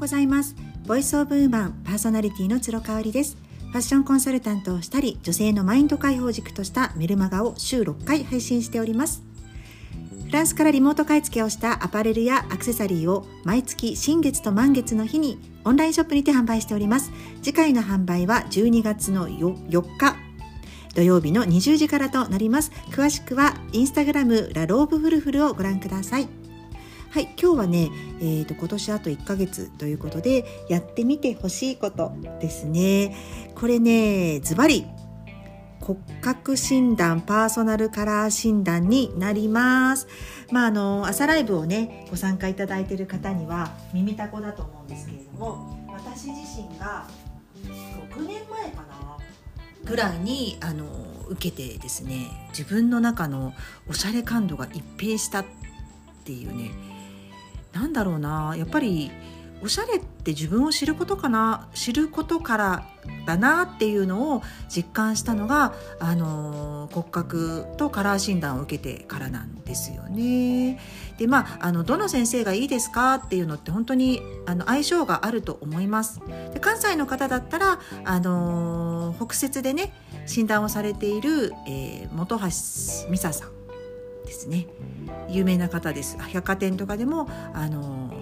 ございます。ボイスオブウーマンパーソナリティの鶴香織です。ファッションコンサルタントをしたり女性のマインド解放軸としたメルマガを週6回配信しております。フランスからリモート買い付けをしたアパレルやアクセサリーを毎月新月と満月の日にオンラインショップにて販売しております。次回の販売は12月の4日。土曜日の20時からとなります。詳しくはインスタグラムラローブフルフルをご覧ください。はい今日はね、えーと、今年あと1ヶ月ということでやってみてほしいことですね。これねズバリ骨格診断パーソナルカラー診断になります。まああの朝ライブをねご参加いただいている方には耳たこだと思うんですけれども私自身が6年前かなぐらいにあの受けてですね自分の中のおしゃれ感度が一変したっていうねなんだろうなやっぱりおしゃれって自分を知ることかな知ることからだなっていうのを実感したのが、あの骨格とカラー診断を受けてからなんですよね。でまああのどの先生がいいですかっていうのって本当にあの相性があると思います。で関西の方だったら、あの北摂でね診断をされている、えー、本橋美沙さんですね有名な方です百貨店とかでもあの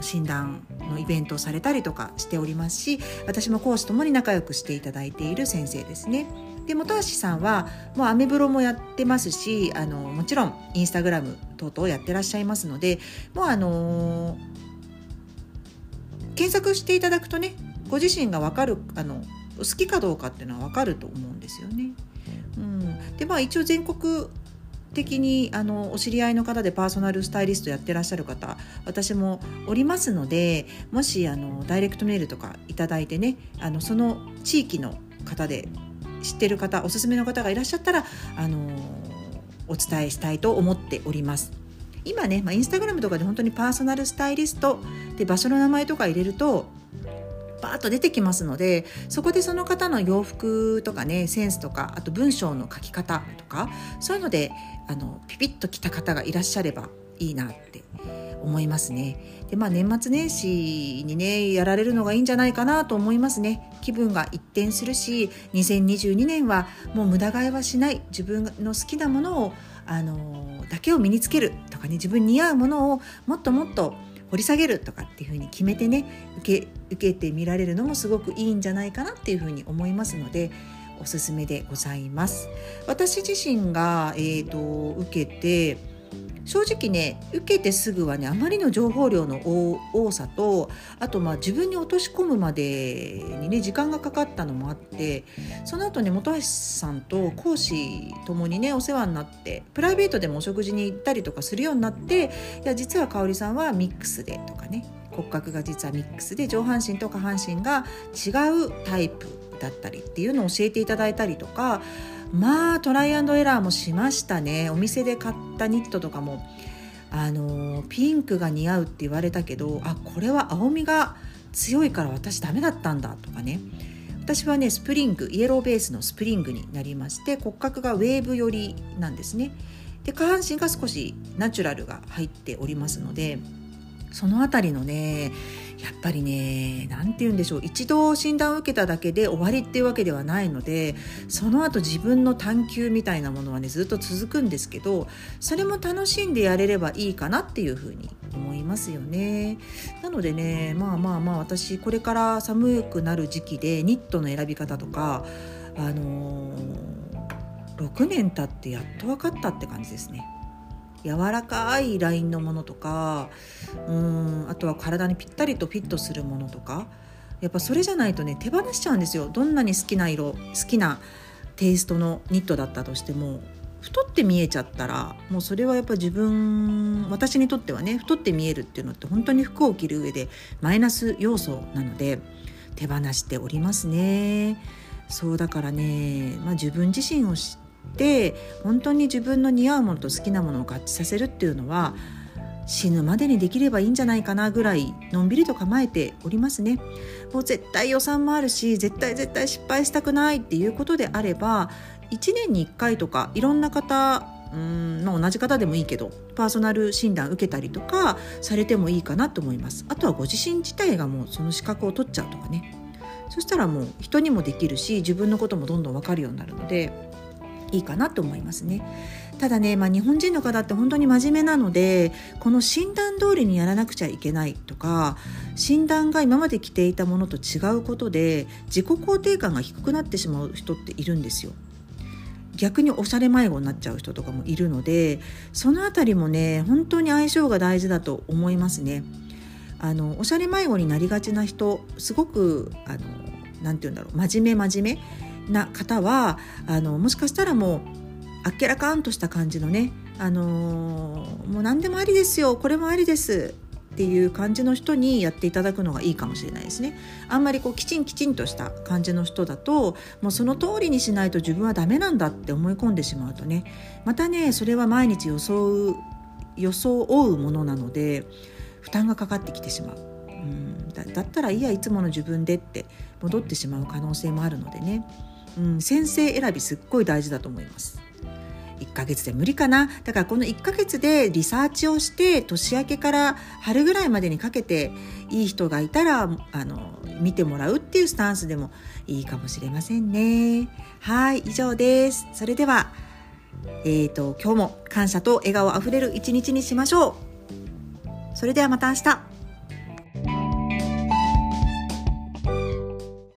診断のイベントをされたりとかしておりますし私も講師ともに仲良くしていただいている先生ですね。で本橋さんはもうアメブロもやってますしあのもちろんインスタグラム等々やってらっしゃいますのでもうあの検索していただくとねご自身が分かるあの好きかどうかっていうのは分かると思うんですよね。うん、でまあ一応全国的にあのお知り合いの方でパーソナルスタイリストやってらっしゃる方私もおりますのでもしあのダイレクトメールとかいただいてねあのその地域の方で知ってる方おすすめの方がいらっしゃったらあのお伝えしたいと思っております。今ね、まあ、インスタグラムとかで本当にパーソナルスタイリストで場所の名前とか入れるとバーッと出てきますのでそこでその方の洋服とかねセンスとかあと文章の書き方とかそういうのであのピピッときた方がいらっしゃればいいなって思いますね。でまあ年末年始にねやられるのがいいんじゃないかなと思いますね。気分が一転するし2022年はもう無駄買いはしない自分の好きなものをあのだけを身につけるとかね自分に似合うものをもっともっと掘り下げるとかっていうふうに決めてね受け受けてみられるのもすごくいいんじゃないかなっていうふうに思いますのでおすすめでございます。私自身が、えーと受けて正直ね受けてすぐはねあまりの情報量の多さとあとまあ自分に落とし込むまでにね時間がかかったのもあってその後ね本橋さんと講師ともにねお世話になってプライベートでもお食事に行ったりとかするようになっていや実は香織さんはミックスでとかね骨格が実はミックスで上半身と下半身が違うタイプだったりっていうのを教えていただいたりとかまあトライアンドエラーもしましたね。お店で買ったニットとかもあのピンクが似合うって言われたけどあこれは青みが強いから私ダメだったんだとかね。私はねスプリングイエローベースのスプリングになりまして骨格がウェーブ寄りなんですね。で下半身が少しナチュラルが入っておりますのでその辺りのねやっぱりね何て言うんでしょう一度診断を受けただけで終わりっていうわけではないのでその後自分の探求みたいなものはねずっと続くんですけどそれも楽しんでやれればいいかなっていうふうに思いますよね。なのでねまあまあまあ私これから寒くなる時期でニットの選び方とかあのー、6年経ってやっと分かったって感じですね。柔らかいラインのものとかうんあとは体にぴったりとフィットするものとかやっぱそれじゃないとね手放しちゃうんですよどんなに好きな色好きなテイストのニットだったとしても太って見えちゃったらもうそれはやっぱ自分私にとってはね太って見えるっていうのって本当に服を着る上でマイナス要素なので手放しておりますね。そうだからね、まあ、自分自身を知って本当に自分の似合うものと好きなものを合致させるっていうのは死ぬまでにできればいいんじゃないかなぐらいのんびりと構えておりますね。もう絶対予算もあるし絶対絶対失敗したくないっていうことであれば1年に1回とかいろんな方うんまあ、同じ方でもいいけどパーソナル診断受けたりとかされてもいいかなと思いますあとはご自身自体がもうその資格を取っちゃうとかねそしたらもう人にもできるし自分のこともどんどん分かるようになるのでいいかなと思いますね。ただね、まあ、日本人の方って本当に真面目なのでこの診断通りにやらなくちゃいけないとか診断が今まで着ていたものと違うことで自己肯定感が低くなってしまう人っているんですよ。逆におしゃれ迷子になっちゃう人とかもいるのでその辺りもね本当に相性が大事だと思いますね。あのおしゃれ迷子になりがちな人すごくあのなて言うんだろう真面目真面目な方はあのもしかしたらもうあっけらかんとした感じのねあのもう何でもありですよこれもありですっていう感じの人にやっていただくのがいいかもしれないですね。あんまりこうきちんきちんとした感じの人だともうその通りにしないと自分はダメなんだって思い込んでしまうとねまたねそれは毎日装う装うものなので負担がかかってきてしまう。うんだだったらいやいつもの自分でって戻ってしまう可能性もあるのでね、うん、先生選びすっごい大事だと思います。1ヶ月で無理かな。だからこの1ヶ月でリサーチをして年明けから春ぐらいまでにかけていい人がいたらあの見てもらうっていうスタンスでもいいかもしれませんね。はい以上です。それではえーと今日も感謝と笑顔あふれる一日にしましょう。それではまた明日。